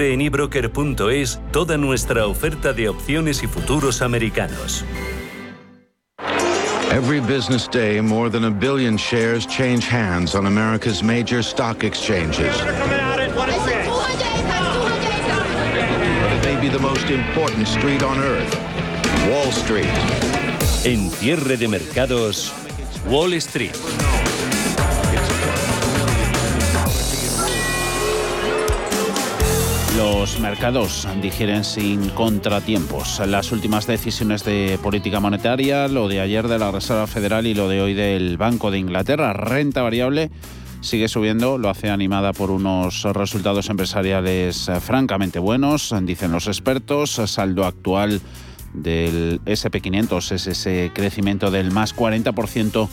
en ebroker.es toda nuestra oferta de opciones y futuros americanos. Every business day, more than a billion shares change hands on America's major stock exchanges. Maybe the most important street on earth, Wall Street. En cierre de mercados, Wall Street. Los mercados digieren sin contratiempos. Las últimas decisiones de política monetaria, lo de ayer de la Reserva Federal y lo de hoy del Banco de Inglaterra, renta variable sigue subiendo, lo hace animada por unos resultados empresariales francamente buenos, dicen los expertos, saldo actual del SP500 es ese crecimiento del más 40%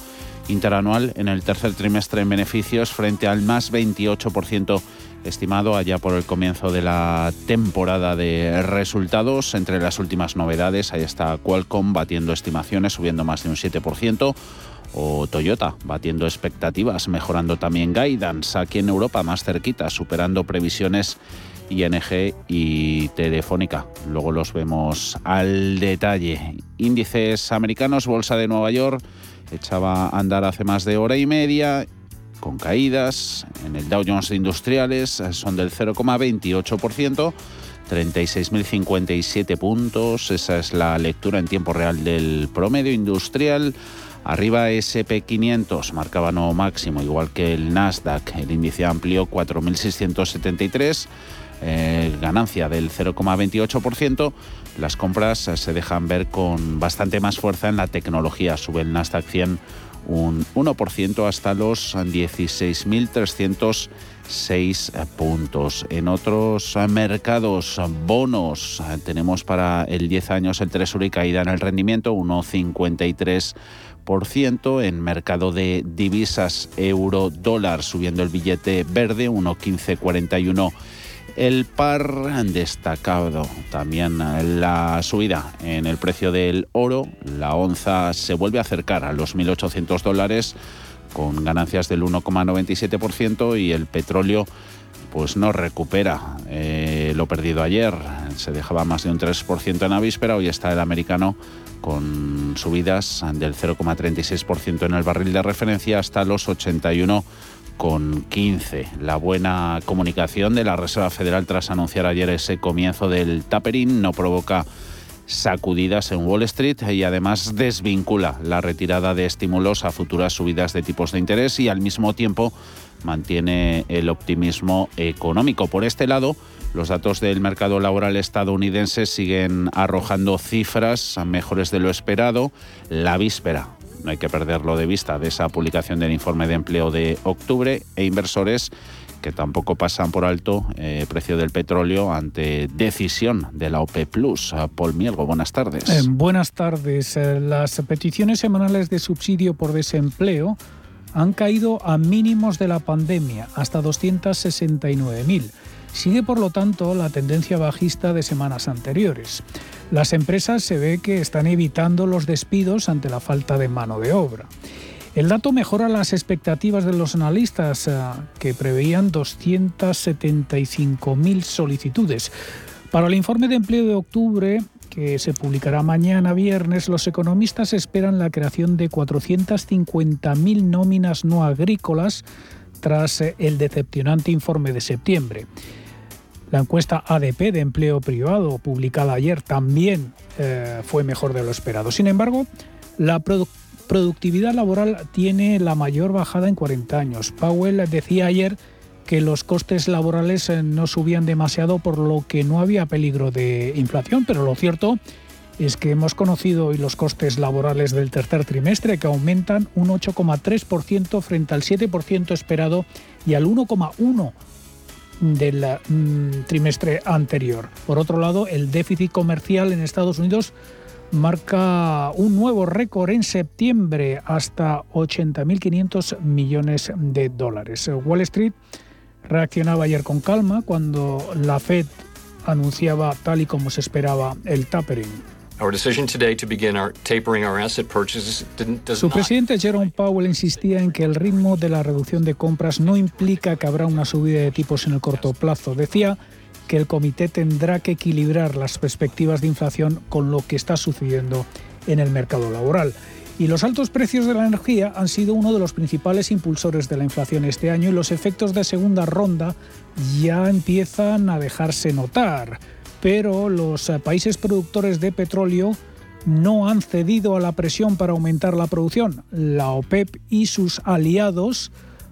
interanual en el tercer trimestre en beneficios frente al más 28% estimado allá por el comienzo de la temporada de resultados. Entre las últimas novedades, ahí está Qualcomm batiendo estimaciones, subiendo más de un 7%, o Toyota batiendo expectativas, mejorando también guidance aquí en Europa, más cerquita, superando previsiones ING y Telefónica. Luego los vemos al detalle. Índices americanos, Bolsa de Nueva York, echaba a andar hace más de hora y media con caídas. En el Dow Jones Industriales eh, son del 0,28%. 36.057 puntos, esa es la lectura en tiempo real del promedio industrial. Arriba SP500 marcaba nuevo máximo, igual que el Nasdaq. El índice amplió 4.673, eh, ganancia del 0,28%. Las compras eh, se dejan ver con bastante más fuerza en la tecnología. Sube el Nasdaq 100 un 1% hasta los 16.306 puntos. En otros mercados, bonos, tenemos para el 10 años el y caída en el rendimiento, 1,53%. En mercado de divisas, euro, dólar, subiendo el billete verde, 1,1541 el par destacado también la subida en el precio del oro. La onza se vuelve a acercar a los 1.800 dólares con ganancias del 1,97% y el petróleo pues no recupera eh, lo perdido ayer. Se dejaba más de un 3% en la víspera. Hoy está el americano con subidas del 0,36% en el barril de referencia hasta los 81 con 15. La buena comunicación de la Reserva Federal tras anunciar ayer ese comienzo del tapering no provoca sacudidas en Wall Street y además desvincula la retirada de estímulos a futuras subidas de tipos de interés y al mismo tiempo mantiene el optimismo económico. Por este lado, los datos del mercado laboral estadounidense siguen arrojando cifras mejores de lo esperado. La víspera no hay que perderlo de vista, de esa publicación del informe de empleo de octubre e inversores que tampoco pasan por alto el eh, precio del petróleo ante decisión de la OPE Plus. Paul Mielgo, buenas tardes. Eh, buenas tardes. Eh, las peticiones semanales de subsidio por desempleo han caído a mínimos de la pandemia, hasta 269.000. Sigue, por lo tanto, la tendencia bajista de semanas anteriores. Las empresas se ve que están evitando los despidos ante la falta de mano de obra. El dato mejora las expectativas de los analistas eh, que preveían 275.000 solicitudes. Para el informe de empleo de octubre, que se publicará mañana viernes, los economistas esperan la creación de 450.000 nóminas no agrícolas tras eh, el decepcionante informe de septiembre. La encuesta ADP de empleo privado publicada ayer también eh, fue mejor de lo esperado. Sin embargo, la productividad laboral tiene la mayor bajada en 40 años. Powell decía ayer que los costes laborales eh, no subían demasiado por lo que no había peligro de inflación, pero lo cierto es que hemos conocido hoy los costes laborales del tercer trimestre que aumentan un 8,3% frente al 7% esperado y al 1,1% del mm, trimestre anterior. Por otro lado, el déficit comercial en Estados Unidos marca un nuevo récord en septiembre, hasta 80.500 millones de dólares. Wall Street reaccionaba ayer con calma cuando la Fed anunciaba, tal y como se esperaba, el tapering. Su presidente Jerome Powell insistía en que el ritmo de la reducción de compras no implica que habrá una subida de tipos en el corto plazo. Decía que el comité tendrá que equilibrar las perspectivas de inflación con lo que está sucediendo en el mercado laboral. Y los altos precios de la energía han sido uno de los principales impulsores de la inflación este año y los efectos de segunda ronda ya empiezan a dejarse notar. Pero los eh, países productores de petróleo no han cedido a la presión para aumentar la producción. La OPEP y sus aliados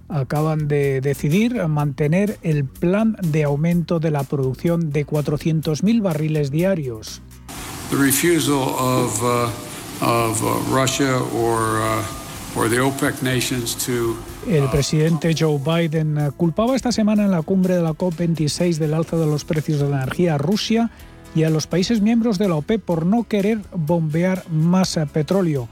acaban de decidir mantener el plan de aumento de la producción de 400.000 barriles diarios. El presidente Joe Biden uh, culpaba esta semana en la cumbre de la COP26 del alza de los precios de la energía a Rusia y a los países miembros de la OPEP por no querer bombear más uh, petróleo.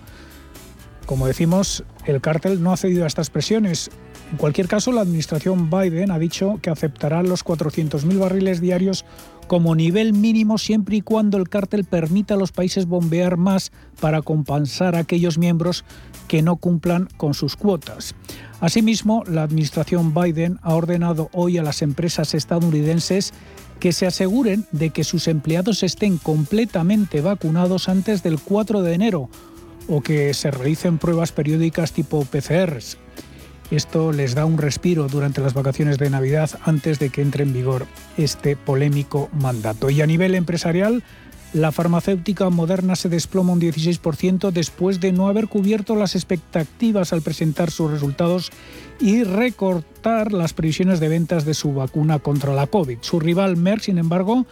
Como decimos, el cártel no ha cedido a estas presiones. En cualquier caso, la administración Biden ha dicho que aceptará los 400.000 barriles diarios como nivel mínimo siempre y cuando el cártel permita a los países bombear más para compensar a aquellos miembros que no cumplan con sus cuotas. Asimismo, la administración Biden ha ordenado hoy a las empresas estadounidenses que se aseguren de que sus empleados estén completamente vacunados antes del 4 de enero o que se realicen pruebas periódicas tipo PCRs. Esto les da un respiro durante las vacaciones de Navidad antes de que entre en vigor este polémico mandato. Y a nivel empresarial, la farmacéutica moderna se desploma un 16% después de no haber cubierto las expectativas al presentar sus resultados y recortar las previsiones de ventas de su vacuna contra la COVID. Su rival Merck, sin embargo,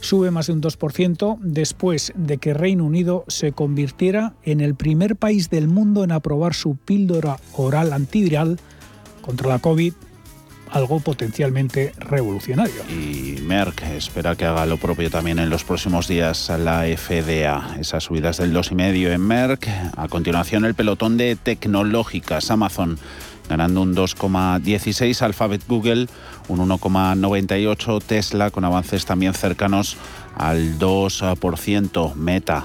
sube más de un 2% después de que Reino Unido se convirtiera en el primer país del mundo en aprobar su píldora oral antiviral contra la COVID algo potencialmente revolucionario. Y Merck espera que haga lo propio también en los próximos días a la FDA. Esas subidas del 2,5 en Merck. A continuación el pelotón de tecnológicas. Amazon ganando un 2,16, Alphabet Google un 1,98, Tesla con avances también cercanos al 2%, Meta,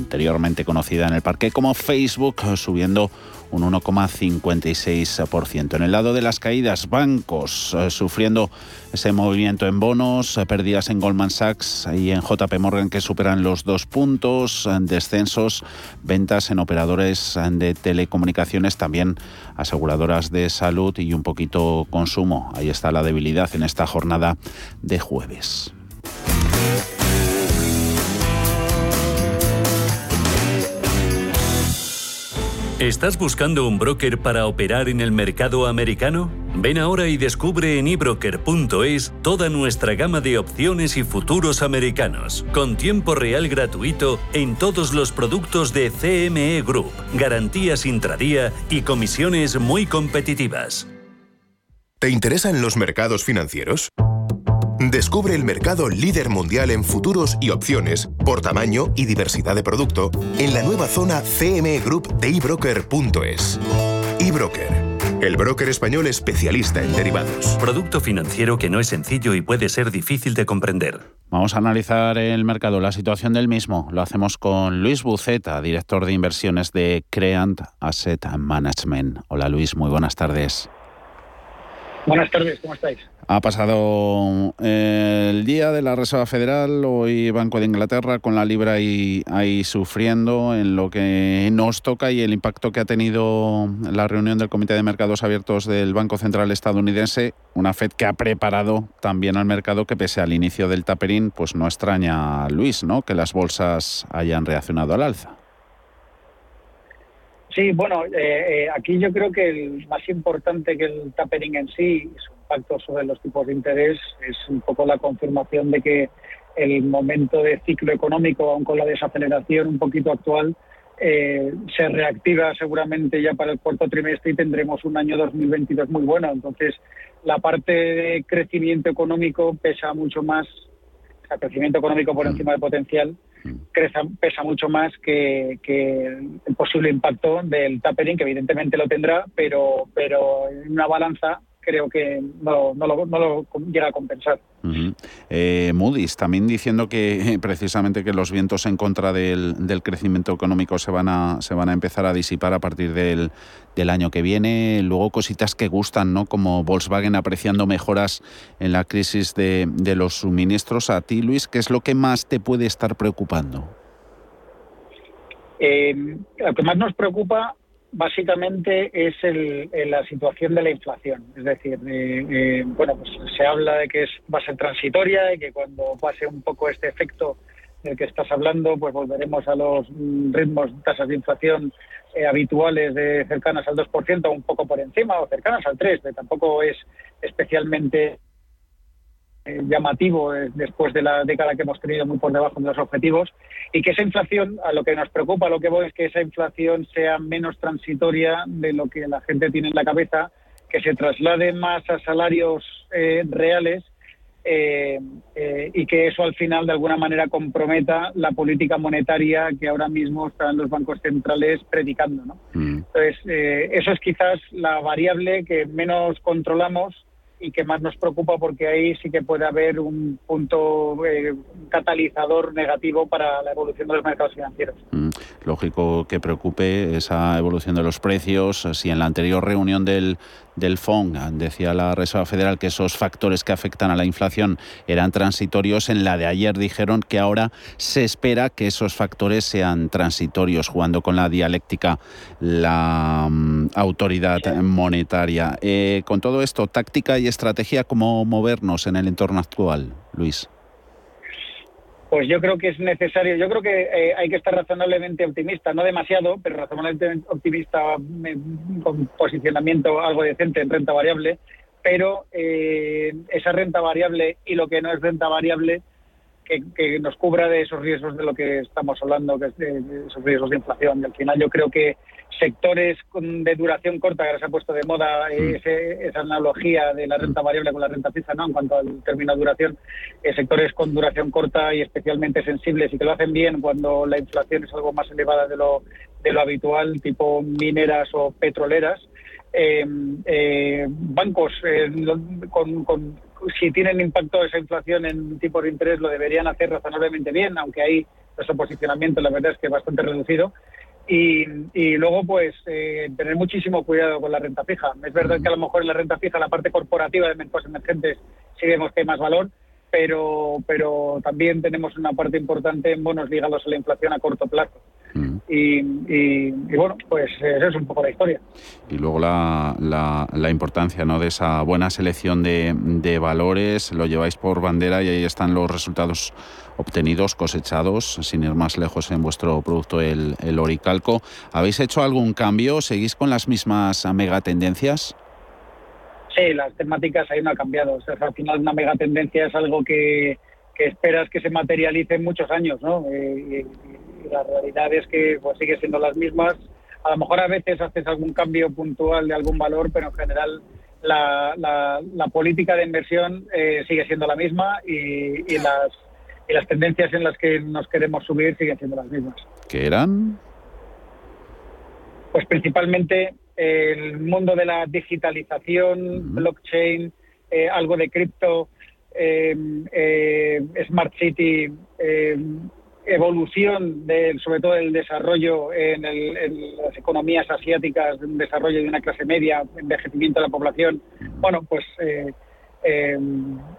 anteriormente conocida en el parque como Facebook, subiendo un 1,56%. En el lado de las caídas, bancos eh, sufriendo ese movimiento en bonos, eh, pérdidas en Goldman Sachs y en JP Morgan que superan los dos puntos, descensos, ventas en operadores de telecomunicaciones, también aseguradoras de salud y un poquito consumo. Ahí está la debilidad en esta jornada de jueves. ¿Estás buscando un broker para operar en el mercado americano? Ven ahora y descubre en ebroker.es toda nuestra gama de opciones y futuros americanos, con tiempo real gratuito en todos los productos de CME Group, garantías intradía y comisiones muy competitivas. ¿Te interesan los mercados financieros? Descubre el mercado líder mundial en futuros y opciones por tamaño y diversidad de producto en la nueva zona CME Group de ebroker.es. eBroker, el broker español especialista en derivados. Producto financiero que no es sencillo y puede ser difícil de comprender. Vamos a analizar el mercado, la situación del mismo. Lo hacemos con Luis Buceta, director de inversiones de Creant Asset Management. Hola Luis, muy buenas tardes. Buenas tardes, ¿cómo estáis? Ha pasado eh, el día de la Reserva Federal, hoy Banco de Inglaterra con la libra ahí, ahí, sufriendo en lo que nos toca y el impacto que ha tenido la reunión del Comité de Mercados Abiertos del Banco Central estadounidense, una Fed que ha preparado también al mercado que pese al inicio del taperín, pues no extraña, Luis, ¿no? que las bolsas hayan reaccionado al alza. Sí, bueno, eh, eh, aquí yo creo que el más importante que el tapering en sí, su impacto sobre los tipos de interés, es un poco la confirmación de que el momento de ciclo económico, aun con la desaceleración un poquito actual, eh, se reactiva seguramente ya para el cuarto trimestre y tendremos un año 2022 muy bueno. Entonces, la parte de crecimiento económico pesa mucho más, o sea, crecimiento económico por mm. encima del potencial, pesa mucho más que, el posible impacto del tapering, que evidentemente lo tendrá, pero, pero en una balanza creo que no, no, lo, no lo llega a compensar. Eh, Moody's también diciendo que precisamente que los vientos en contra del, crecimiento económico se van a se van a empezar a disipar a partir del, del, año que viene. Luego cositas que gustan, ¿no? Como Volkswagen apreciando mejoras en la crisis de, de los suministros. A ti, Luis, ¿qué es lo que más te puede estar preocupando? Eh, lo que más nos preocupa básicamente es el, la situación de la inflación. Es decir, eh, eh, bueno, pues se habla de que es, va a ser transitoria y que cuando pase un poco este efecto del que estás hablando, pues volveremos a los ritmos, tasas de inflación eh, habituales de cercanas al 2%, un poco por encima, o cercanas al 3%, que tampoco es especialmente eh, llamativo eh, después de la década que hemos tenido muy por debajo de los objetivos y que esa inflación, a lo que nos preocupa, lo que voy es que esa inflación sea menos transitoria de lo que la gente tiene en la cabeza, que se traslade más a salarios eh, reales y que eso al final de alguna manera comprometa la política monetaria que ahora mismo están los bancos centrales predicando. ¿no? Mm. Entonces, eso es quizás la variable que menos controlamos y que más nos preocupa porque ahí sí que puede haber un punto eh, catalizador negativo para la evolución de los mercados financieros. Mm, lógico que preocupe esa evolución de los precios. Si en la anterior reunión del, del FONG decía la Reserva Federal que esos factores que afectan a la inflación eran transitorios, en la de ayer dijeron que ahora se espera que esos factores sean transitorios, jugando con la dialéctica la mm, autoridad monetaria. Eh, con todo esto, táctica y estrategia, ¿cómo movernos en el entorno actual, Luis? Pues yo creo que es necesario, yo creo que eh, hay que estar razonablemente optimista, no demasiado, pero razonablemente optimista con posicionamiento algo decente en renta variable, pero eh, esa renta variable y lo que no es renta variable que, nos cubra de esos riesgos de lo que estamos hablando, que es de, esos riesgos de inflación. Y al final yo creo que sectores de duración corta, que ahora se ha puesto de moda mm. esa analogía de la renta variable con la renta fija, ¿no? En cuanto al término de duración, eh, sectores con duración corta y especialmente sensibles y que lo hacen bien cuando la inflación es algo más elevada de lo, de lo habitual, tipo mineras o petroleras. Eh, eh, bancos con, con si tienen impacto esa inflación en tipos de interés, lo deberían hacer razonablemente bien, aunque ahí nuestro posicionamiento la verdad es que es bastante reducido. Y, y luego, pues, eh, tener muchísimo cuidado con la renta fija. Es verdad que a lo mejor en la renta fija la parte corporativa de mercados emergentes sí vemos que hay más valor, pero, pero también tenemos una parte importante en bonos ligados a la inflación a corto plazo. Mm. Y, bueno, pues esa es un poco la historia. Y luego la, la, importancia ¿no? de esa buena selección de, de, valores, lo lleváis por bandera y ahí están los resultados obtenidos, cosechados, sin ir más lejos en vuestro producto, el, el Oricalco. ¿Habéis hecho algún cambio? ¿Seguís con las mismas megatendencias? Sí, las temáticas ahí no han cambiado. O sea, al final una megatendencia es algo que, que esperas que se materialice en muchos años, ¿no? Eh, y, la realidad es que pues sigue siendo las mismas. A lo mejor a veces haces algún cambio puntual de algún valor, pero en general la, la, política de inversión eh, sigue siendo la misma y, y, las, y las tendencias en las que nos queremos subir siguen siendo las mismas. ¿Qué eran? Pues principalmente el mundo de la digitalización, blockchain, eh, algo de cripto, eh, eh, Smart City, evolución del, sobre todo el desarrollo en, las economías asiáticas, un desarrollo de una clase media, envejecimiento de la población, bueno, pues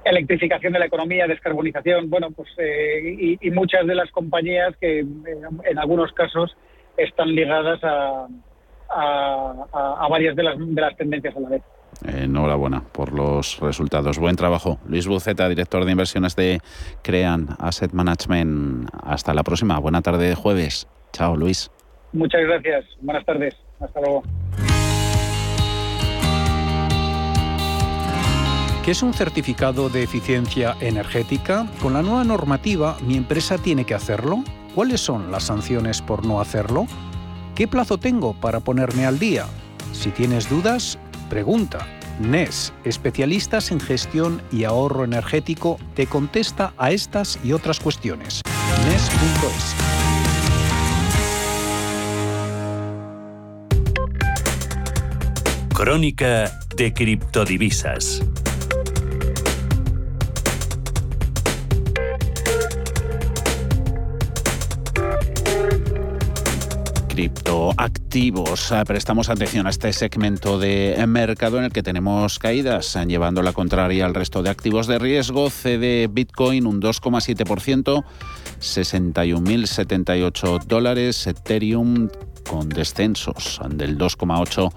electrificación de la economía, descarbonización, bueno, pues y, muchas de las compañías que en algunos casos están ligadas a, a, varias de las, de las tendencias a la vez. Enhorabuena por los resultados. Buen trabajo. Luis Buceta, director de inversiones de Crean Asset Management. Hasta la próxima. Buena tarde de jueves. Chao, Luis. Muchas gracias. Buenas tardes. Hasta luego. ¿Qué es un certificado de eficiencia energética? Con la nueva normativa, ¿mi empresa tiene que hacerlo? ¿Cuáles son las sanciones por no hacerlo? ¿Qué plazo tengo para ponerme al día? Si tienes dudas, pregunta. NES, especialistas en gestión y ahorro energético, te contesta a estas y otras cuestiones. NES.es. crónica de criptodivisas. Criptoactivos. Ah, prestamos atención a este segmento de mercado en el que tenemos caídas, llevando la contraria al resto de activos de riesgo. CD Bitcoin un 2,7%, 61.078 dólares. Ethereum con descensos del 2,8%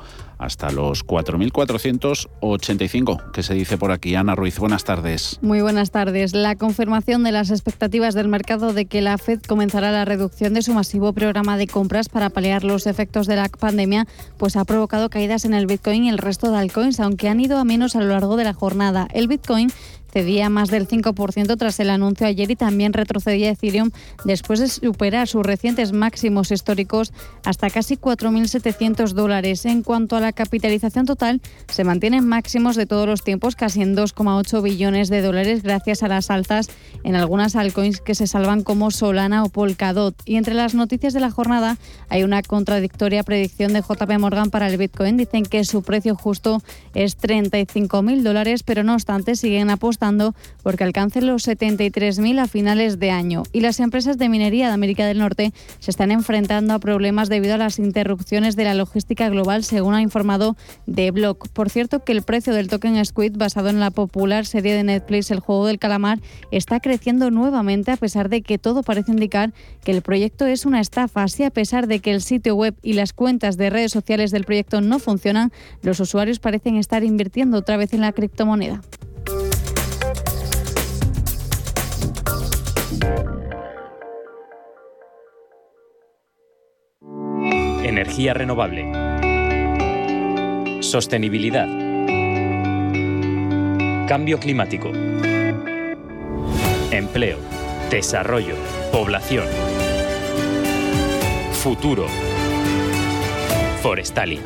hasta los 4.485, que se dice por aquí. Ana Ruiz, buenas tardes. Muy buenas tardes. La confirmación de las expectativas del mercado de que la Fed comenzará la reducción de su masivo programa de compras para paliar los efectos de la pandemia, pues ha provocado caídas en el Bitcoin y el resto de altcoins, aunque han ido a menos a lo largo de la jornada. El Bitcoin cedía más del 5% tras el anuncio ayer y también retrocedía Ethereum después de superar sus recientes máximos históricos hasta casi 4.700 dólares. En cuanto a la capitalización total, se mantienen máximos de todos los tiempos, casi en 2,8 billones de dólares, gracias a las alzas en algunas altcoins que se salvan como Solana o Polkadot. Y entre las noticias de la jornada hay una contradictoria predicción de JP Morgan para el Bitcoin. Dicen que su precio justo es 35.000 dólares, pero no obstante siguen apostando porque alcancen los 73.000 a finales de año. Y las empresas de minería de América del Norte se están enfrentando a problemas debido a las interrupciones de la logística global, según ha informado The Block. Por cierto, que el precio del token Squid, basado en la popular serie de Netflix El juego del calamar, está creciendo nuevamente a pesar de que todo parece indicar que el proyecto es una estafa. Así, a pesar de que el sitio web y las cuentas de redes sociales del proyecto no funcionan, los usuarios parecen estar invirtiendo otra vez en la criptomoneda. Energía renovable. Sostenibilidad. Cambio climático. Empleo. Desarrollo. Población. Futuro. Forestalia.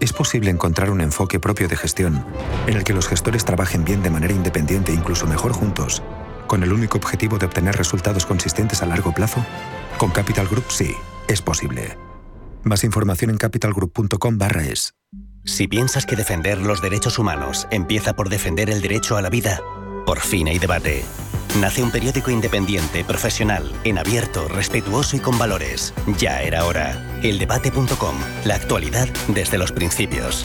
Es posible encontrar un enfoque propio de gestión en el que los gestores trabajen bien de manera independiente e incluso mejor juntos, con el único objetivo de obtener resultados consistentes a largo plazo con Capital Group sí, es posible. Más información en capitalgroup.com barra es. Si piensas que defender los derechos humanos empieza por defender el derecho a la vida, por fin hay debate. Nace un periódico independiente, profesional, en abierto, respetuoso y con valores. Ya era hora. Eldebate.com, la actualidad desde los principios.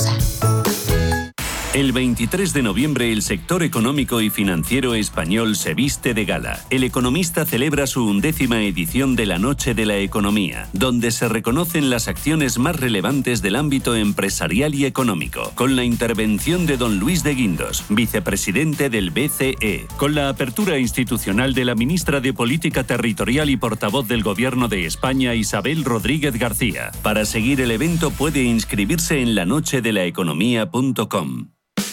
El 23 de noviembre el sector económico y financiero español se viste de gala. El economista celebra su undécima edición de la Noche de la Economía, donde se reconocen las acciones más relevantes del ámbito empresarial y económico, con la intervención de don Luis de Guindos, vicepresidente del BCE, con la apertura institucional de la ministra de Política Territorial y portavoz del Gobierno de España, Isabel Rodríguez García. Para seguir el evento puede inscribirse en lanochedelaeconomía.com.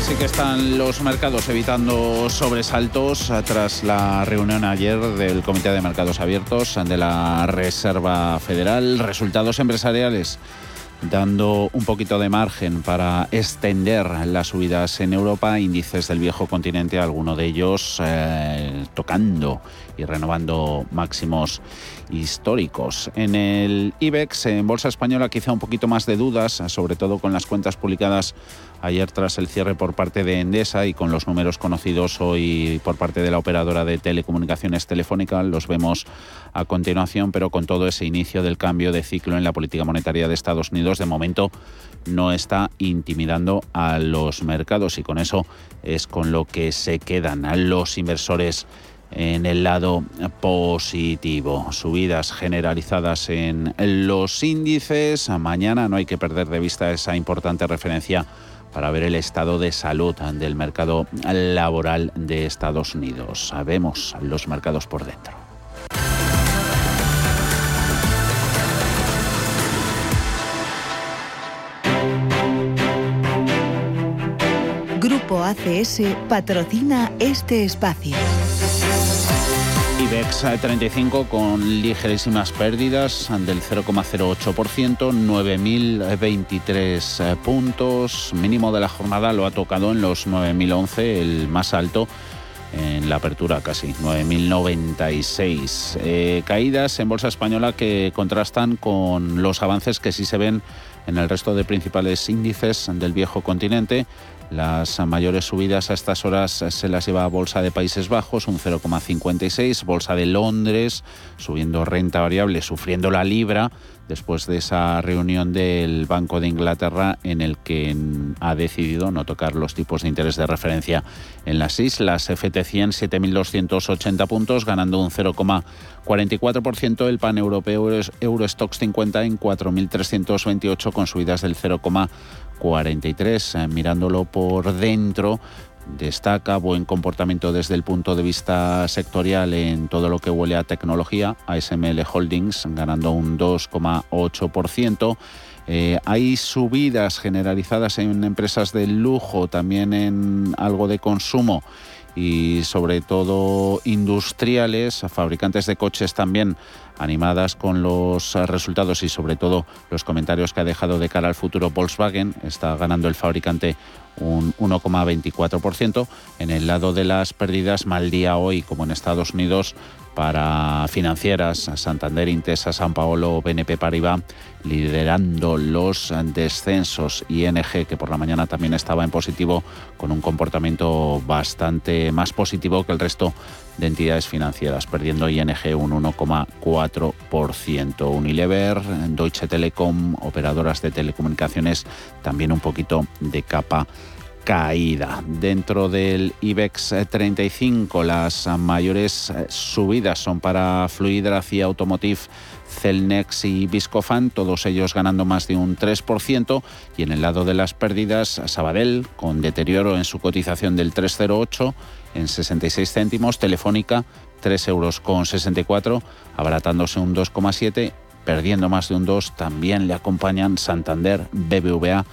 Así que están los mercados evitando sobresaltos tras la reunión ayer del Comité de Mercados Abiertos de la Reserva Federal. Resultados empresariales dando un poquito de margen para extender las subidas en Europa, índices del viejo continente, alguno de ellos eh, tocando y renovando máximos históricos. En el IBEX, en Bolsa Española, quizá un poquito más de dudas, sobre todo con las cuentas publicadas ayer tras el cierre por parte de Endesa y con los números conocidos hoy por parte de la operadora de telecomunicaciones telefónica. Los vemos a continuación, pero con todo ese inicio del cambio de ciclo en la política monetaria de Estados Unidos, de momento no está intimidando a los mercados y con eso es con lo que se quedan a los inversores en el lado positivo. Subidas generalizadas en los índices. Mañana no hay que perder de vista esa importante referencia para ver el estado de salud del mercado laboral de Estados Unidos. Sabemos los mercados por dentro. Grupo ACS patrocina este espacio. IBEX 35 con ligerísimas pérdidas del 0,08%, 9.023 puntos. Mínimo de la jornada lo ha tocado en los 9.011, el más alto en la apertura casi, 9.096. Eh, caídas en Bolsa Española que contrastan con los avances que sí se ven en el resto de principales índices del viejo continente. Las mayores subidas a estas horas se las lleva a Bolsa de Países Bajos, un 0,56, Bolsa de Londres, subiendo renta variable, sufriendo la libra, después de esa reunión del Banco de Inglaterra en el que ha decidido no tocar los tipos de interés de referencia en las islas. FT100 7.280 puntos, ganando un 0,44%. El pan europeo Eurostox 50 en 4.328 con subidas del 0,44%. 43. Eh, mirándolo por dentro, destaca buen comportamiento desde el punto de vista sectorial en todo lo que huele a tecnología. ASML Holdings ganando un 2,8%. Eh, hay subidas generalizadas en empresas de lujo, también en algo de consumo y sobre todo industriales, fabricantes de coches también animadas con los resultados y sobre todo los comentarios que ha dejado de cara al futuro Volkswagen. Está ganando el fabricante un 1,24%. En el lado de las pérdidas, mal día hoy, como en Estados Unidos, para financieras, Santander, Intesa, San Paolo, BNP Paribas, liderando los descensos. ING, que por la mañana también estaba en positivo, con un comportamiento bastante más positivo que el resto de entidades financieras, perdiendo ING un 1,4%. Unilever, Deutsche Telekom, operadoras de telecomunicaciones, también un poquito de capa caída. Dentro del IBEX 35 las mayores subidas son para Fluidra y Automotive, Celnex y Viscofan, todos ellos ganando más de un 3%. Y en el lado de las pérdidas, Sabadell, con deterioro en su cotización del 3,08 en 66 céntimos, Telefónica 3 euros con 64, abaratándose un 2,7, perdiendo más de un 2, también le acompañan Santander, BBVA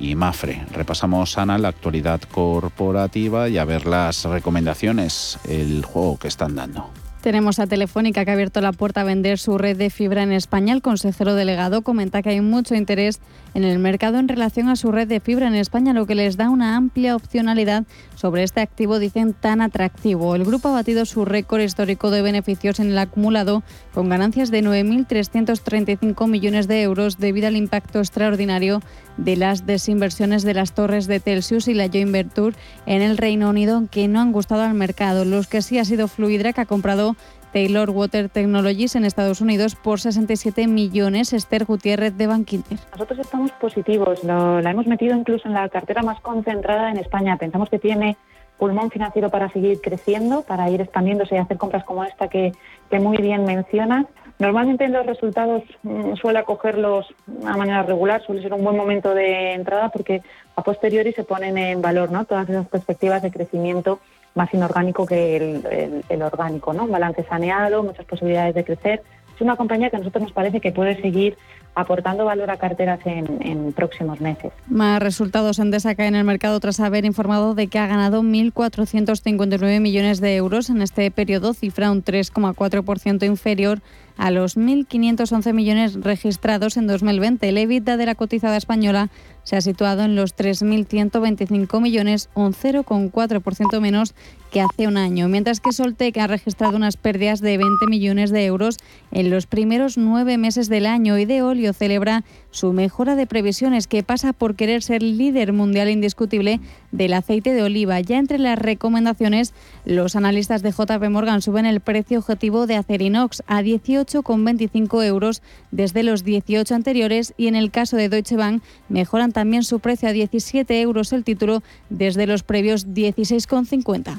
y Mafre. Repasamos, Ana, la actualidad corporativa y a ver las recomendaciones, el juego que están dando. Tenemos a Telefónica que ha abierto la puerta a vender su red de fibra en España. El consejero delegado comenta que hay mucho interés en el mercado en relación a su red de fibra en España, lo que les da una amplia opcionalidad sobre este activo, dicen, tan atractivo. El grupo ha batido su récord histórico de beneficios en el acumulado, con ganancias de 9.335 millones de euros debido al impacto extraordinario de las desinversiones de las torres de Telsius y la Joint Venture en el Reino Unido, que no han gustado al mercado. Los que sí ha sido Fluidra, que ha comprado Taylor Water Technologies en Estados Unidos por 67 millones. Esther Gutiérrez de Bankinter. Nosotros estamos positivos, la hemos metido incluso en la cartera más concentrada en España. Pensamos que tiene pulmón financiero para seguir creciendo, para ir expandiéndose y hacer compras como esta que, que muy bien mencionas. Normalmente en los resultados mm, suele acogerlos a manera regular, suele ser un buen momento de entrada porque a posteriori se ponen en valor ¿no? todas esas perspectivas de crecimiento más inorgánico que el, orgánico, ¿no? Un balance saneado, muchas posibilidades de crecer. Es una compañía que a nosotros nos parece que puede seguir aportando valor a carteras en, próximos meses. Más resultados en cae en el mercado tras haber informado de que ha ganado 1.459 millones de euros en este periodo, cifra un 3,4% inferior a los 1.511 millones registrados en 2020. El EBITDA de la cotizada española se ha situado en los 3.125 millones, un 0,4% menos que hace un año, mientras que Soltec ha registrado unas pérdidas de 20 millones de euros en los primeros nueve meses del año y de óleo celebra su mejora de previsiones que pasa por querer ser líder mundial indiscutible del aceite de oliva. Ya entre las recomendaciones, los analistas de JP Morgan suben el precio objetivo de Acerinox a 18,25 euros desde los 18 anteriores y en el caso de Deutsche Bank mejoran también su precio a 17 euros el título desde los previos 16,50.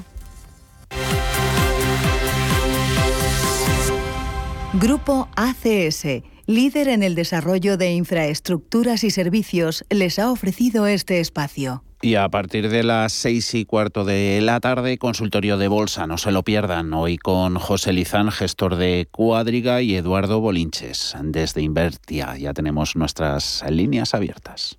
Grupo ACS líder en el desarrollo de infraestructuras y servicios, les ha ofrecido este espacio. Y a partir de las seis y cuarto de la tarde, consultorio de bolsa, no se lo pierdan. Hoy con José Lizán, gestor de Cuadriga, y Eduardo Bolinches, desde Invertia. Ya tenemos nuestras líneas abiertas.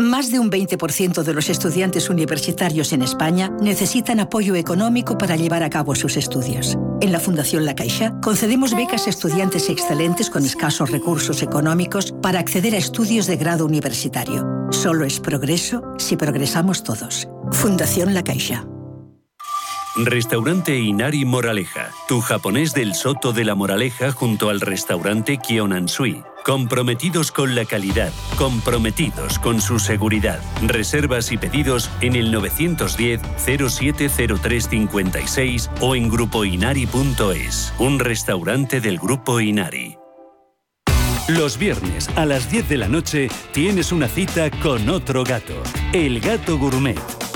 Más de un 20% de los estudiantes universitarios en España necesitan apoyo económico para llevar a cabo sus estudios. En la Fundación La Caixa concedemos becas a estudiantes excelentes con escasos recursos económicos para acceder a estudios de grado universitario. Solo es progreso si progresamos todos. Fundación La Caixa. Restaurante Inari Moraleja, tu japonés del Soto de la Moraleja junto al restaurante Kionansui. Comprometidos con la calidad, comprometidos con su seguridad. Reservas y pedidos en el 910-070356 o en grupoinari.es, un restaurante del Grupo Inari. Los viernes a las 10 de la noche tienes una cita con otro gato, el gato gourmet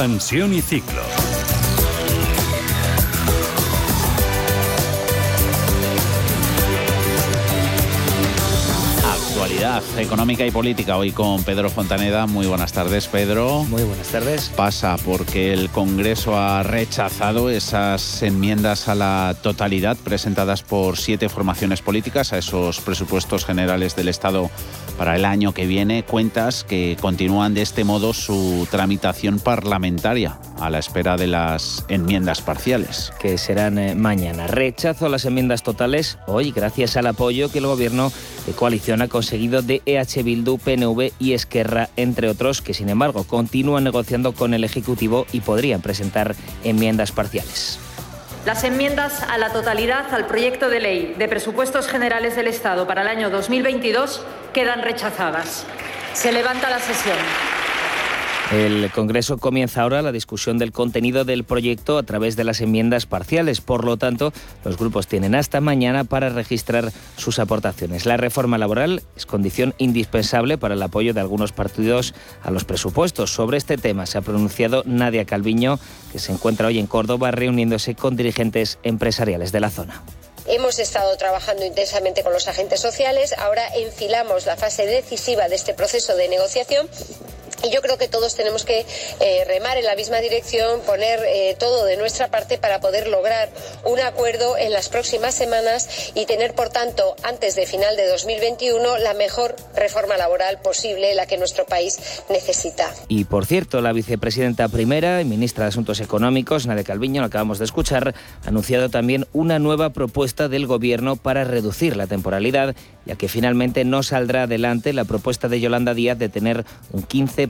Expansión y ciclo. Actualidad económica y política hoy con Pedro Fontaneda. Muy buenas tardes, Pedro. Muy buenas tardes. Pasa porque el Congreso ha rechazado esas enmiendas a la totalidad presentadas por siete formaciones políticas a esos presupuestos generales del Estado para el año que viene. Cuentas que continúan de este modo su tramitación parlamentaria a la espera de las enmiendas parciales. Que serán eh, mañana. Rechazo a las enmiendas totales hoy gracias al apoyo que el gobierno de coalición ha conseguido de EH Bildu, PNV y Esquerra, entre otros, que sin embargo continúan negociando con el Ejecutivo y podrían presentar enmiendas parciales. Las enmiendas a la totalidad al proyecto de ley de presupuestos generales del Estado para el año 2022 quedan rechazadas. Se levanta la sesión. El Congreso comienza ahora la discusión del contenido del proyecto a través de las enmiendas parciales. Por lo tanto, los grupos tienen hasta mañana para registrar sus aportaciones. La reforma laboral es condición indispensable para el apoyo de algunos partidos a los presupuestos. Sobre este tema se ha pronunciado Nadia Calviño, que se encuentra hoy en Córdoba reuniéndose con dirigentes empresariales de la zona. Hemos estado trabajando intensamente con los agentes sociales, ahora enfilamos la fase decisiva de este proceso de negociación Y yo creo que todos tenemos que eh, remar en la misma dirección, poner eh, todo de nuestra parte para poder lograr un acuerdo en las próximas semanas y tener, por tanto, antes de final de 2021, la mejor reforma laboral posible, la que nuestro país necesita. Y por cierto, la vicepresidenta primera y ministra de Asuntos Económicos, Nadia Calviño, lo acabamos de escuchar, ha anunciado también una nueva propuesta del Gobierno para reducir la temporalidad, ya que finalmente no saldrá adelante la propuesta de Yolanda Díaz de tener un 15%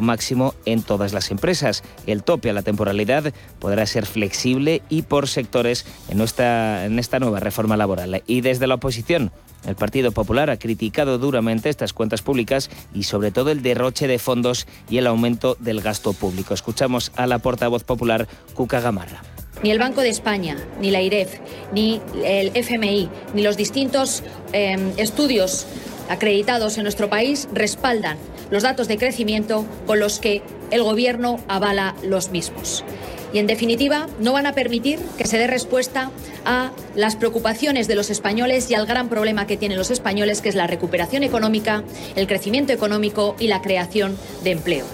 máximo en todas las empresas. El tope a la temporalidad podrá ser flexible y por sectores en, en esta nueva reforma laboral. Y desde la oposición, el Partido Popular ha criticado duramente estas cuentas públicas y sobre todo el derroche de fondos y el aumento del gasto público. Escuchamos a la portavoz popular Cuca Gamarra. Ni el Banco de España, ni la IREF, ni el FMI, ni los distintos eh, estudios acreditados en nuestro país respaldan los datos de crecimiento con los que el Gobierno avala los mismos. Y, en definitiva, no van a permitir que se dé respuesta a las preocupaciones de los españoles y al gran problema que tienen los españoles, que es la recuperación económica, el crecimiento económico y la creación de empleo.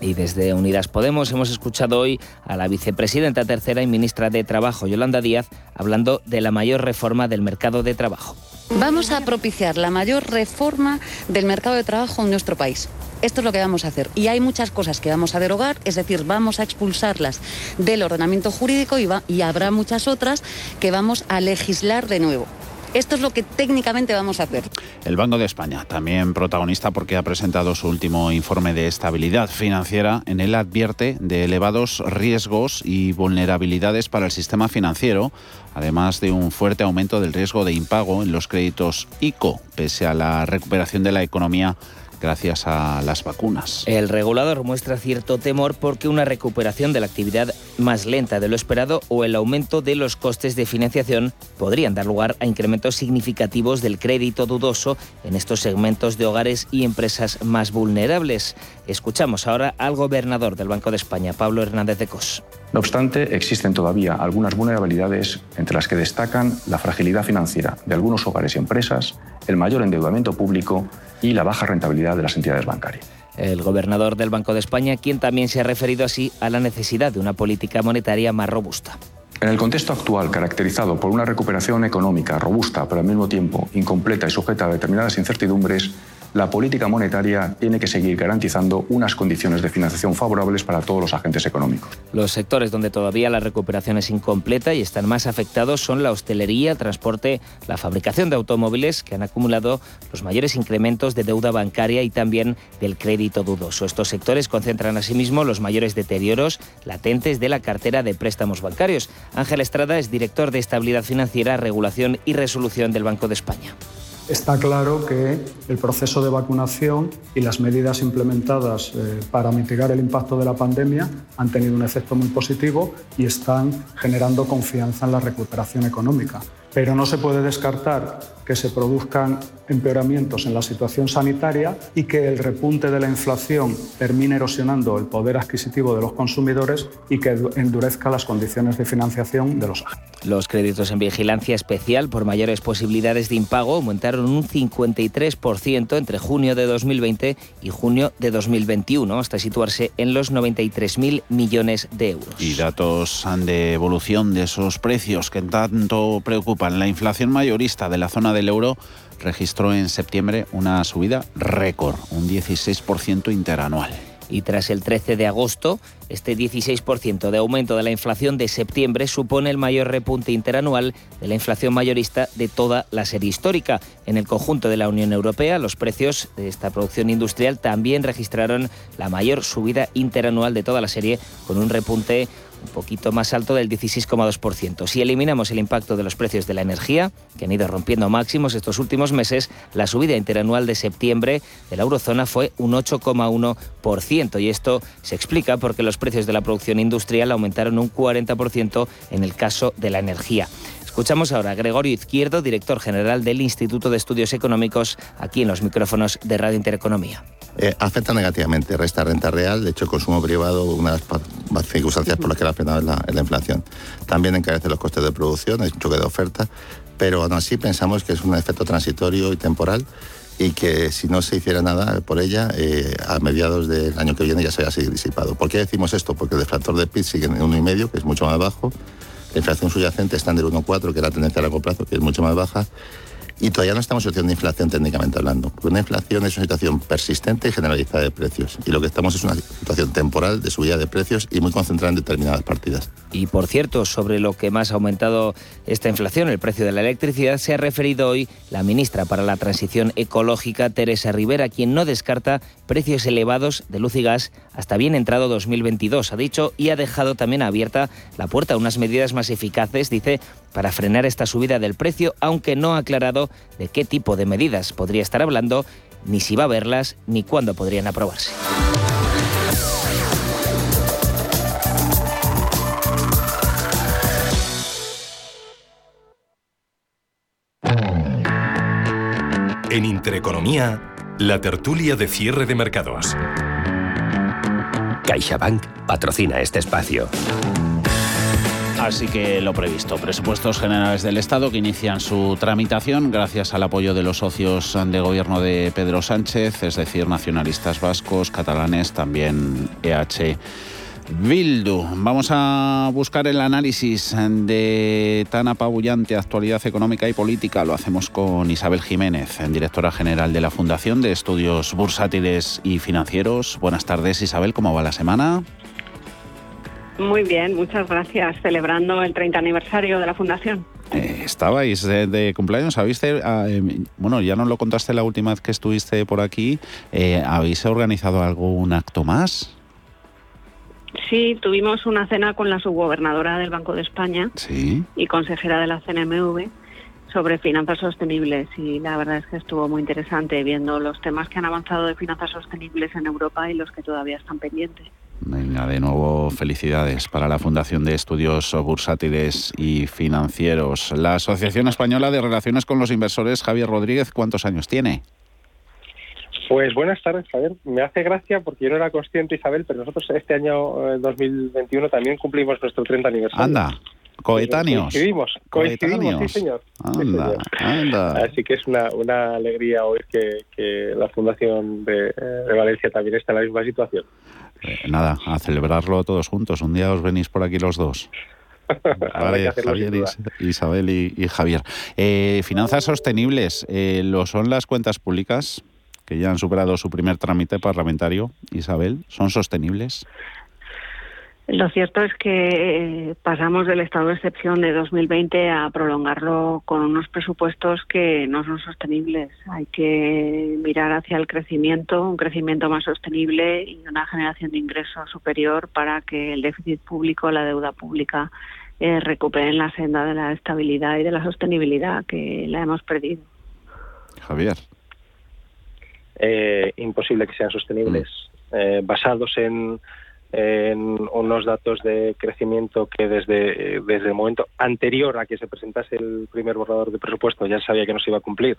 Y desde Unidas Podemos hemos escuchado hoy a la vicepresidenta tercera y ministra de Trabajo, Yolanda Díaz, hablando de la mayor reforma del mercado de trabajo. Vamos a propiciar la mayor reforma del mercado de trabajo en nuestro país. Esto es lo que vamos a hacer. Y hay muchas cosas que vamos a derogar, es decir, vamos a expulsarlas del ordenamiento jurídico y, habrá muchas otras que vamos a legislar de nuevo. Esto es lo que técnicamente vamos a hacer. El Banco de España, también protagonista porque ha presentado su último informe de estabilidad financiera. En él advierte de elevados riesgos y vulnerabilidades para el sistema financiero, además de un fuerte aumento del riesgo de impago en los créditos ICO, pese a la recuperación de la economía gracias a las vacunas. El regulador muestra cierto temor porque una recuperación de la actividad más lenta de lo esperado o el aumento de los costes de financiación podrían dar lugar a incrementos significativos del crédito dudoso en estos segmentos de hogares y empresas más vulnerables. Escuchamos ahora al gobernador del Banco de España, Pablo Hernández de Cos. No obstante, existen todavía algunas vulnerabilidades entre las que destacan la fragilidad financiera de algunos hogares y empresas, el mayor endeudamiento público y la baja rentabilidad de las entidades bancarias. El gobernador del Banco de España, quien también se ha referido así a la necesidad de una política monetaria más robusta. En el contexto actual, caracterizado por una recuperación económica robusta, pero al mismo tiempo incompleta y sujeta a determinadas incertidumbres, la política monetaria tiene que seguir garantizando unas condiciones de financiación favorables para todos los agentes económicos. Los sectores donde todavía la recuperación es incompleta y están más afectados son la hostelería, el transporte, la fabricación de automóviles, que han acumulado los mayores incrementos de deuda bancaria y también del crédito dudoso. Estos sectores concentran asimismo los mayores deterioros latentes de la cartera de préstamos bancarios. Ángel Estrada es director de Estabilidad Financiera, Regulación y Resolución del Banco de España. Está claro que el proceso de vacunación y las medidas implementadas eh, para mitigar el impacto de la pandemia han tenido un efecto muy positivo y están generando confianza en la recuperación económica. Pero no se puede descartar que se produzcan empeoramientos en la situación sanitaria y que el repunte de la inflación termine erosionando el poder adquisitivo de los consumidores y que endurezca las condiciones de financiación de los agentes. Los créditos en vigilancia especial por mayores posibilidades de impago aumentaron un 53% entre junio de 2020 y junio de 2021, hasta situarse en los 93.000 millones de euros. Y datos de evolución de esos precios que tanto preocupan. La inflación mayorista de la zona del euro registró en septiembre una subida récord, un 16% interanual. Y tras el 13 de agosto, este 16% de aumento de la inflación de septiembre supone el mayor repunte interanual de la inflación mayorista de toda la serie histórica. En el conjunto de la Unión Europea, los precios de esta producción industrial también registraron la mayor subida interanual de toda la serie, con un repunte un poquito más alto del 16,2%. Si eliminamos el impacto de los precios de la energía, que han ido rompiendo máximos estos últimos meses, la subida interanual de septiembre de la eurozona fue un 8,1%. Y esto se explica porque los precios de la producción industrial aumentaron un 40% en el caso de la energía. Escuchamos ahora a Gregorio Izquierdo, director general del Instituto de Estudios Económicos, aquí en los micrófonos de Radio Intereconomía. Eh, afecta negativamente, resta renta real, de hecho el consumo privado, una de las circunstancias por las que la afectado es la, la inflación. También encarece los costes de producción, es un choque de oferta, pero aún así pensamos que es un efecto transitorio y temporal y que si no se hiciera nada por ella, eh, a mediados del año que viene ya se haya disipado. ¿Por qué decimos esto? Porque el deflactor de PIB sigue en 1,5, que es mucho más bajo, la inflación subyacente está en el 1,4, que es la tendencia a largo plazo, que es mucho más baja, y todavía no estamos en de inflación técnicamente hablando. Porque una inflación es una situación persistente y generalizada de precios. Y lo que estamos es una situación temporal de subida de precios y muy concentrada en determinadas partidas. Y por cierto, sobre lo que más ha aumentado esta inflación, el precio de la electricidad, se ha referido hoy la ministra para la Transición Ecológica, Teresa Rivera, quien no descarta precios elevados de luz y gas hasta bien entrado 2022, ha dicho, y ha dejado también abierta la puerta a unas medidas más eficaces, dice, para frenar esta subida del precio, aunque no ha aclarado de qué tipo de medidas podría estar hablando, ni si va a verlas, ni cuándo podrían aprobarse. En Intereconomía, la tertulia de cierre de mercados. CaixaBank patrocina este espacio. Así que lo previsto, presupuestos generales del Estado que inician su tramitación gracias al apoyo de los socios de gobierno de Pedro Sánchez, es decir, nacionalistas vascos, catalanes, también EH. Bildu, vamos a buscar el análisis de tan apabullante actualidad económica y política. Lo hacemos con Isabel Jiménez, directora general de la Fundación de Estudios Bursátiles y Financieros. Buenas tardes, Isabel, ¿cómo va la semana? Muy bien, muchas gracias. Celebrando el 30 aniversario de la Fundación. Eh, estabais de, cumpleaños, habéis, eh, bueno, ya nos lo contaste la última vez que estuviste por aquí, eh, ¿habéis organizado algún acto más? Sí, tuvimos una cena con la subgobernadora del Banco de España y consejera de la CNMV sobre finanzas sostenibles y la verdad es que estuvo muy interesante viendo los temas que han avanzado de finanzas sostenibles en Europa y los que todavía están pendientes. Venga, de nuevo felicidades para la Fundación de Estudios Bursátiles y Financieros. La Asociación Española de Relaciones con los Inversores, Javier Rodríguez, ¿cuántos años tiene? Pues buenas tardes, Javier. Me hace gracia porque yo no era consciente, Isabel, pero nosotros este año 2021 eh, también cumplimos nuestro 30 aniversario. Anda, coetáneos. Coincidimos, coincidimos, sí señor. Anda, anda. Así que es una, una alegría oír que, la Fundación de, de Valencia también está en la misma situación. Eh, nada, a celebrarlo todos juntos. Un día os venís por aquí los dos. Vale, Javier, Isabel y, Javier. Eh, finanzas sostenibles, eh, ¿lo son las cuentas públicas que ya han superado su primer trámite parlamentario? Isabel, ¿son sostenibles? Lo cierto es que eh, pasamos del estado de excepción de 2020 a prolongarlo con unos presupuestos que no son sostenibles. Hay que mirar hacia el crecimiento, un crecimiento más sostenible y una generación de ingresos superior para que el déficit público, la deuda pública, eh, recuperen la senda de la estabilidad y de la sostenibilidad que la hemos perdido. Javier. Eh, imposible que sean sostenibles. Mm. Eh, basados en en unos datos de crecimiento que desde, desde el momento anterior a que se presentase el primer borrador de presupuesto ya sabía que no se iba a cumplir,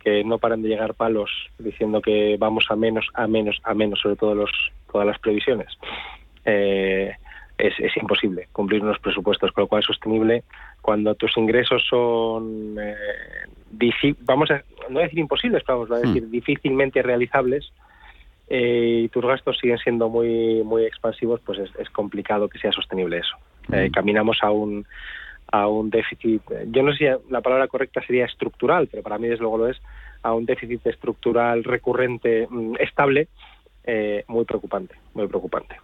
que no paran de llegar palos diciendo que vamos a menos, a menos, a menos, sobre todo los, todas las previsiones. Eh, es, es, imposible cumplir unos presupuestos, con lo cual es sostenible cuando tus ingresos son, eh, vamos a no decir imposibles, pero vamos a decir hmm. difícilmente realizables, eh, y tus gastos siguen siendo muy muy expansivos, pues es, complicado que sea sostenible eso. Eh, caminamos a un a un déficit, yo no sé si la palabra correcta sería estructural, pero para mí desde luego lo es, a un déficit estructural recurrente mm, estable eh, muy preocupante, muy preocupante.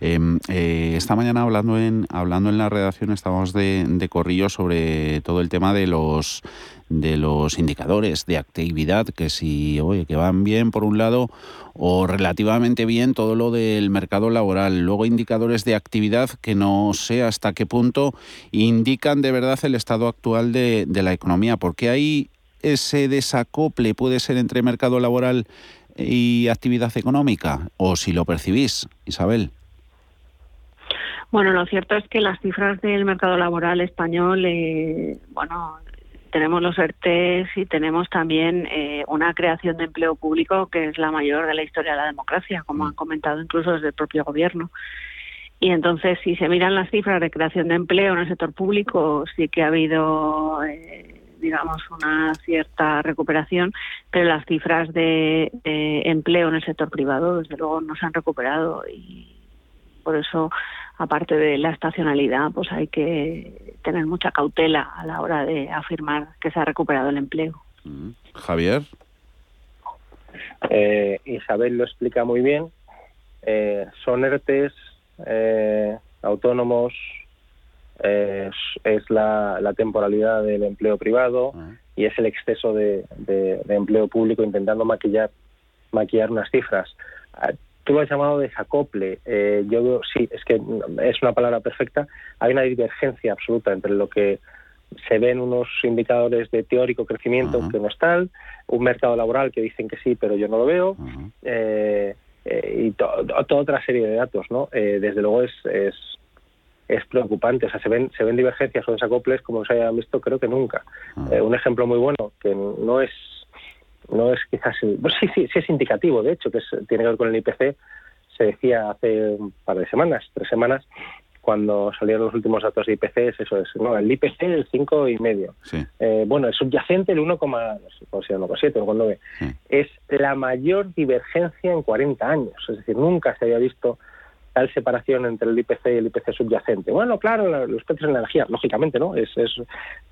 Em, eh, esta mañana hablando en hablando en la redacción estábamos de, de, corrillo sobre todo el tema de los de los indicadores de actividad que si oye que van bien por un lado o relativamente bien todo lo del mercado laboral. Luego indicadores de actividad que no sé hasta qué punto indican de verdad el estado actual de, de la economía. Porque hay ese desacople puede ser entre mercado laboral y actividad económica? ¿O si lo percibís, Isabel? Bueno, lo cierto es que las cifras del mercado laboral español, eh, bueno, tenemos los ERTES y tenemos también eh, una creación de empleo público que es la mayor de la historia de la democracia, como mm. han comentado incluso desde el propio gobierno. Y entonces, si se miran las cifras de creación de empleo en el sector público, sí que ha habido eh, digamos, una cierta recuperación, pero las cifras de, empleo en el sector privado, desde luego, no se han recuperado y por eso, aparte de la estacionalidad, pues hay que tener mucha cautela a la hora de afirmar que se ha recuperado el empleo. Mm. Javier. Eh, Isabel lo explica muy bien. Eh, son ERTES eh, autónomos, es, la, temporalidad del empleo privado ah. y es el exceso de, empleo público intentando maquillar, maquillar unas cifras. Ah, tú lo has llamado desacople. Eh, yo sí, es que es una palabra perfecta. Hay una divergencia absoluta entre lo que se ven unos indicadores de teórico crecimiento que no es tal, un mercado laboral que dicen que sí, pero yo no lo veo, eh, eh, y toda otra serie de datos, ¿no? desde luego es, es, es, preocupante, o sea, se ven, se ven divergencias o desacoples como se haya visto creo que nunca. un ejemplo muy bueno, que no es no es quizás, sí, sí, sí es indicativo, de hecho, que tiene que ver con el IPC, se decía hace un par de semanas, tres semanas, cuando salieron los últimos datos de IPC, eso es, no, el IPC el 5,5. y medio. Eh, bueno, el subyacente el 1,7, 1,9. Es la mayor divergencia en 40 años, es decir, nunca se había visto tal separación entre el IPC y el IPC subyacente. Bueno, claro, los precios en la energía, lógicamente, ¿no? Es, es,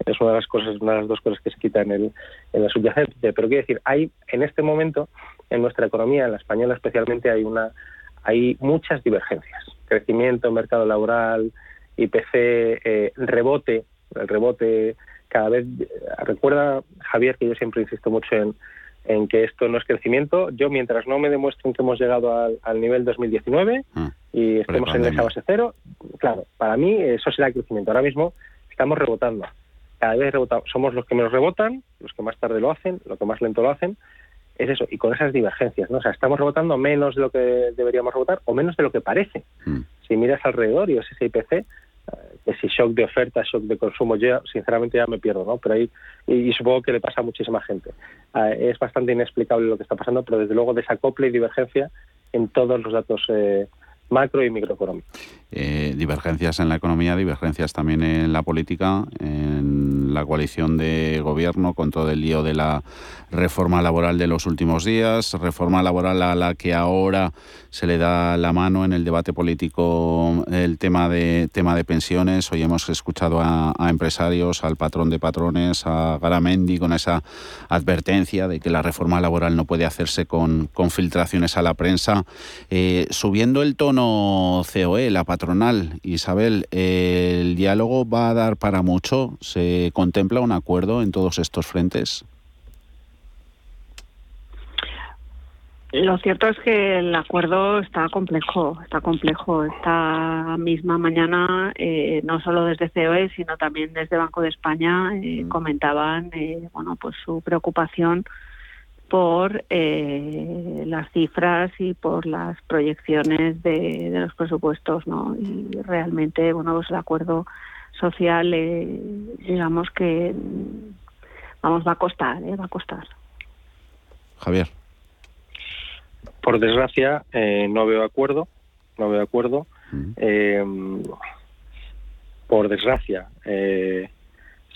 es, una de las cosas, una de las dos cosas que se quitan en, el, en la subyacente. Pero quiero decir, hay en este momento en nuestra economía, en la española especialmente, hay una hay muchas divergencias. Crecimiento, mercado laboral, IPC, eh, rebote, el rebote cada vez. Recuerda, Javier, que yo siempre insisto mucho en en que esto no es crecimiento. Yo, mientras no me demuestren que hemos llegado al, nivel 2019 mm. Y estemos en esa base cero, claro, para mí eso será crecimiento. Ahora mismo estamos rebotando. Cada vez rebotamos. Somos los que menos rebotan, los que más tarde lo hacen, los que más lento lo hacen. Es eso, y con esas divergencias, ¿no? O sea, estamos rebotando menos de lo que deberíamos rebotar o menos de lo que parece. Mm. Si miras alrededor y ves ese IPC, que si shock de oferta, shock de consumo, yo sinceramente ya me pierdo, ¿no? Pero ahí, y, supongo que le pasa a muchísima gente. Ah, es bastante inexplicable lo que está pasando, pero desde luego desacople y divergencia en todos los datos eh, macro y. Eh, divergencias en la economía, divergencias también en la política, en la coalición de gobierno con todo el lío de la reforma laboral de los últimos días, reforma laboral a la que ahora se le da la mano en el debate político el tema de tema de pensiones. Hoy hemos escuchado a, empresarios, al patrón de patrones, a Garamendi con esa advertencia de que la reforma laboral no puede hacerse con, con filtraciones a la prensa. Eh, subiendo el tono COE, la patronal, Isabel, ¿el diálogo va a dar para mucho? ¿Se contempla un acuerdo en todos estos frentes? Lo cierto es que el acuerdo está complejo, está complejo. Esta misma mañana, eh, no solo desde COE, sino también desde Banco de España, eh, mm. comentaban, eh, bueno, pues su preocupación por las cifras y por las proyecciones de, los presupuestos, ¿no? Y realmente, bueno, pues el acuerdo social, digamos que, vamos, va a costar, va a costar. Javier por desgracia, eh, no veo acuerdo, no veo acuerdo. Eh, por desgracia, eh,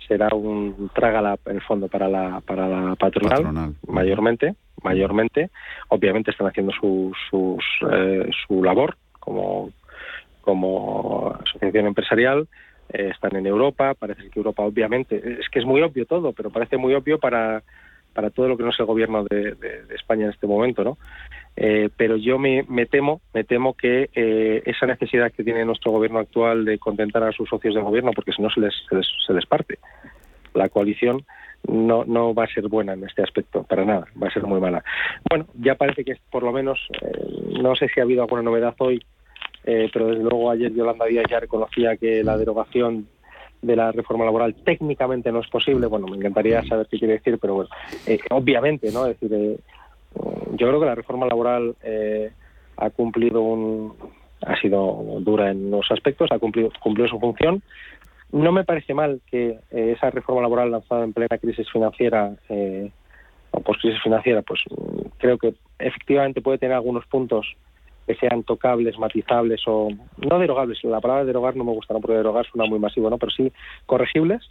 será un trágala en el fondo para la para la patronal, mayormente, mayormente. Obviamente están haciendo su su, su labor como como asociación empresarial. Están en Europa, parece que Europa obviamente, es que es muy obvio todo, pero parece muy obvio para, para todo lo que no es el gobierno de, España en este momento, ¿no? Eh, pero yo me, temo, me temo que eh, esa necesidad que tiene nuestro gobierno actual de contentar a sus socios de gobierno, porque si no se les, se les, parte, la coalición no, no va a ser buena en este aspecto, para nada, va a ser muy mala. Bueno, ya parece que por lo menos, eh, no sé si ha habido alguna novedad hoy, pero desde luego ayer Yolanda Díaz ya reconocía que la derogación de la reforma laboral técnicamente no es posible. Bueno, me encantaría saber qué quiere decir, pero bueno, obviamente, ¿no? Es decir, yo creo que la reforma laboral eh, ha cumplido un ha sido dura en los aspectos, ha cumplido, cumplido su función. No me parece mal que eh, esa reforma laboral lanzada en plena crisis financiera eh, o post crisis financiera, pues creo que efectivamente puede tener algunos puntos que sean tocables, matizables o no derogables. La palabra derogar no me gusta, ¿no? porque derogar suena muy masivo, ¿no? pero sí corregibles.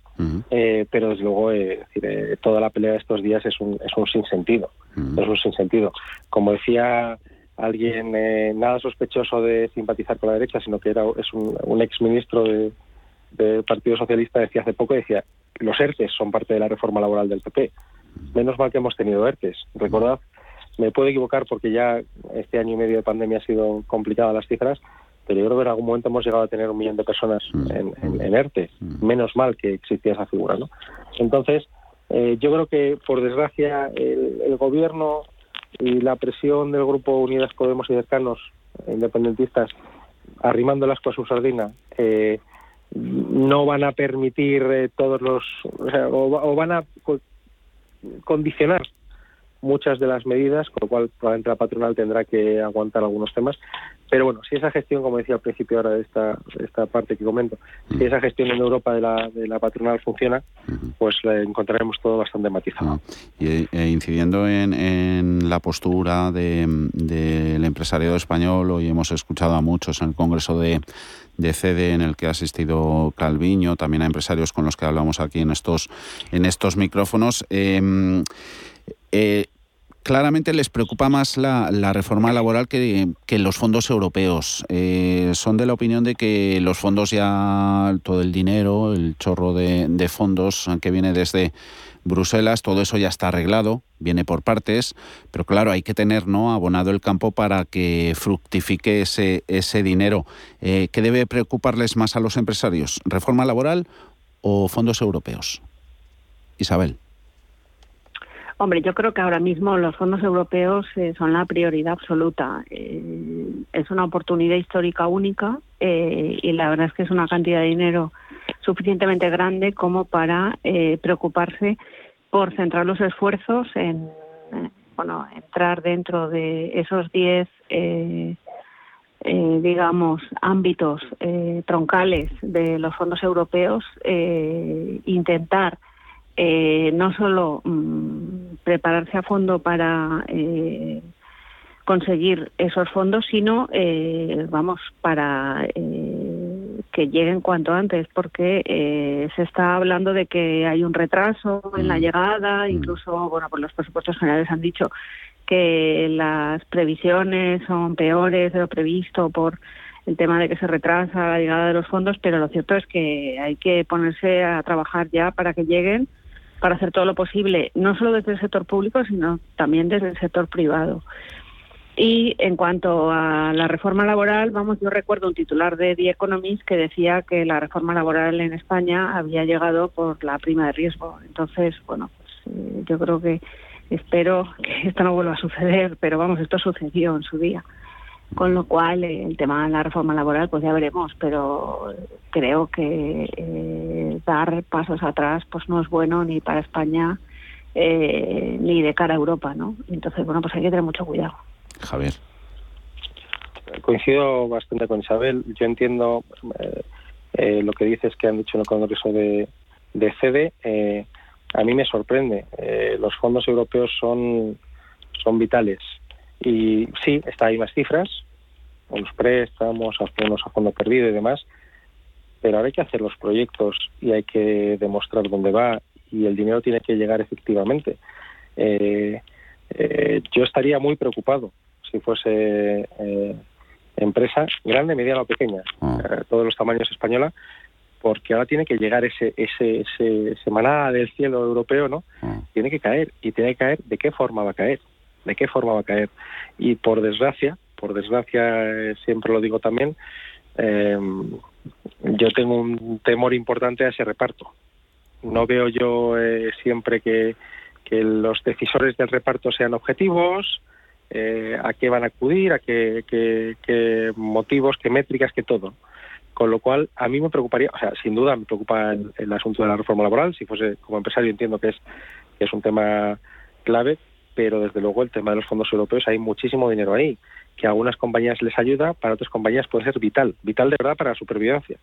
eh, pero desde luego, eh, decir, eh, toda la pelea de estos días es un, es un sinsentido. Es un sinsentido. Como decía alguien eh, nada sospechoso de simpatizar con la derecha, sino que era es un, un ex ministro de, del Partido Socialista, decía hace poco, decía, los ERTES son parte de la reforma laboral del PP. Menos mal que hemos tenido ERTES. Recordad me puedo equivocar porque ya este año y medio de pandemia ha sido complicada las cifras, pero yo creo que en algún momento hemos llegado a tener un millón de personas en, en, en ERTE. Menos mal que existía esa figura, ¿no? Entonces, eh, yo creo que, por desgracia, el, el, gobierno y la presión del grupo Unidas Podemos y Cercanos, independentistas, arrimándolas con su sardina, eh, no van a permitir eh, todos los... O, sea, o, o van a condicionar muchas de las medidas, con lo cual probablemente la patronal tendrá que aguantar algunos temas. Pero bueno, si esa gestión, como decía al principio ahora de esta, esta parte que comento, si esa gestión en Europa de la, de la patronal funciona, pues la encontraremos todo bastante matizado. Y eh, incidiendo en, la postura del de, de empresariado español, hoy hemos escuchado a muchos en el Congreso de, de CEDE en el que ha asistido Calviño, también a empresarios con los que hablamos aquí en estos, en estos micrófonos. Eh, eh, claramente les preocupa más la, reforma laboral que, que, los fondos europeos. Eh, son de la opinión de que los fondos ya, todo el dinero, el chorro de, de, fondos que viene desde Bruselas, todo eso ya está arreglado, viene por partes, pero claro, hay que tener ¿no? abonado el campo para que fructifique ese, ese dinero. Eh, ¿Qué debe preocuparles más a los empresarios? ¿Reforma laboral o fondos europeos? Isabel. Hombre, yo creo que ahora mismo los fondos europeos eh, son la prioridad absoluta. Eh, es una oportunidad histórica única eh, y la verdad es que es una cantidad de dinero suficientemente grande como para eh, preocuparse por centrar los esfuerzos en, bueno, entrar dentro de esos 10, digamos, ámbitos troncales de los fondos europeos, intentar eh, no solo mmm, prepararse a fondo para eh, conseguir esos fondos, sino, eh, vamos, para eh, que lleguen cuanto antes, porque eh, se está hablando de que hay un retraso en la llegada, incluso, bueno, pues los presupuestos generales han dicho que las previsiones son peores de lo previsto por el tema de que se retrasa la llegada de los fondos, pero lo cierto es que hay que ponerse a trabajar ya para que lleguen para hacer todo lo posible, no solo desde el sector público, sino también desde el sector privado. Y en cuanto a la reforma laboral, vamos, yo recuerdo un titular de The Economist que decía que la reforma laboral en España había llegado por la prima de riesgo. Entonces, bueno, pues eh, yo creo que espero que esto no vuelva a suceder, pero vamos, esto sucedió en su día. Con lo cual, eh, el tema de la reforma laboral, pues ya veremos, pero creo que eh, dar pasos atrás pues no es bueno ni para España eh, ni de cara a Europa, ¿no? Entonces, bueno, pues hay que tener mucho cuidado. Javier. Coincido bastante con Isabel. Yo entiendo eh, eh, lo que dices que han dicho en el Congreso de, de CEDE. Eh, a mí me sorprende. los fondos europeos son, son vitales. Y sí, está ahí más cifras, los préstamos, algunos a fondo perdido y demás, pero ahora hay que hacer los proyectos y hay que demostrar dónde va y el dinero tiene que llegar efectivamente. Eh, eh, yo estaría muy preocupado si fuese eh, empresa grande, mediana o pequeña, uh. todos los tamaños española, porque ahora tiene que llegar ese ese ese, ese del cielo europeo, ¿no? Uh. Tiene que caer y tiene que caer. ¿De qué forma va a caer? ¿De qué forma va a caer? Y por desgracia, por desgracia, siempre lo digo también, eh, yo tengo un temor importante a ese reparto. No veo yo eh, siempre que, que, los decisores del reparto sean objetivos, eh, a qué van a acudir, a qué, qué, qué, motivos, qué métricas, qué todo. Con lo cual, a mí me preocuparía, o sea, sin duda me preocupa el, el asunto de la reforma laboral. Si fuese como empresario, entiendo que es, que es un tema clave, pero desde luego el tema de los fondos europeos hay muchísimo dinero ahí que a algunas compañías les ayuda, para otras compañías puede ser vital, vital de verdad para la supervivencia,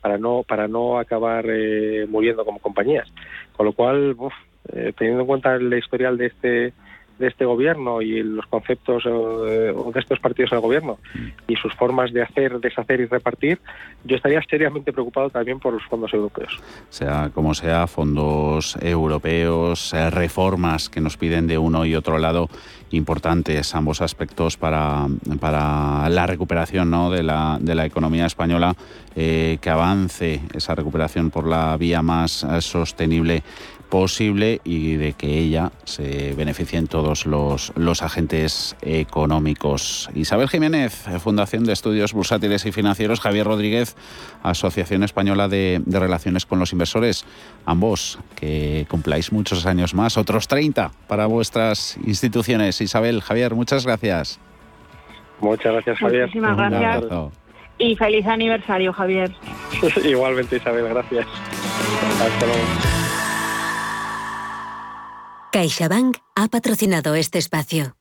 para no para no acabar eh, muriendo como compañías. Con lo cual, uf, eh, teniendo en cuenta el historial de este de este gobierno y los conceptos de estos partidos del gobierno y sus formas de hacer, deshacer y repartir, yo estaría seriamente preocupado también por los fondos europeos. Sea como sea, fondos europeos, eh, reformas que nos piden de uno y otro lado, importantes ambos aspectos para, para la recuperación ¿no? de, la, de la economía española, eh, que avance esa recuperación por la vía más eh, sostenible posible y de que ella se beneficien todos los, los agentes económicos. Isabel Jiménez, Fundación de Estudios Bursátiles y Financieros, Javier Rodríguez, Asociación Española de, de Relaciones con los Inversores. Ambos, que cumpláis muchos años más, otros 30 para vuestras instituciones. Isabel, Javier, muchas gracias. Muchas gracias, Javier. Muchísimas gracias. Y feliz aniversario, Javier. Igualmente, Isabel, gracias. Hasta luego. CaixaBank ha patrocinado este espacio.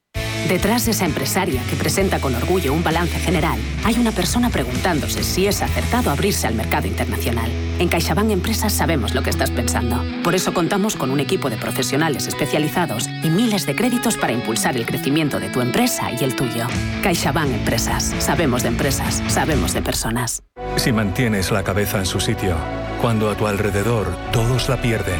Detrás de esa empresaria que presenta con orgullo un balance general, hay una persona preguntándose si es acertado abrirse al mercado internacional. En CaixaBank Empresas sabemos lo que estás pensando. Por eso contamos con un equipo de profesionales especializados y miles de créditos para impulsar el crecimiento de tu empresa y el tuyo. CaixaBank Empresas. Sabemos de empresas, sabemos de personas. Si mantienes la cabeza en su sitio, cuando a tu alrededor todos la pierden,